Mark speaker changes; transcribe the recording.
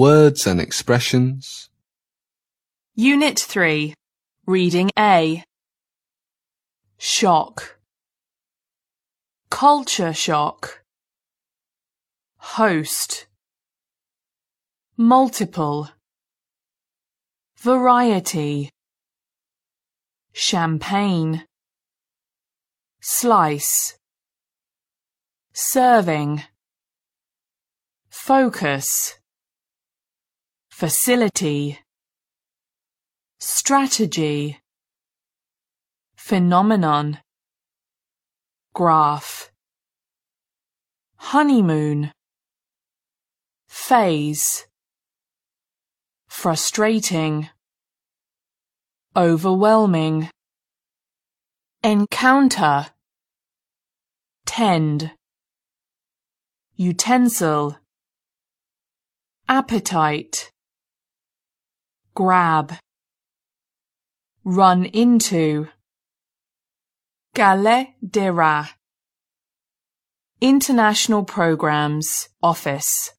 Speaker 1: Words and expressions.
Speaker 2: Unit 3. Reading A. Shock. Culture shock. Host. Multiple. Variety. Champagne. Slice. Serving. Focus. Facility. Strategy. Phenomenon. Graph. Honeymoon. Phase. Frustrating. Overwhelming. Encounter. Tend. Utensil. Appetite. Grab. Run into. Gale de International Programs Office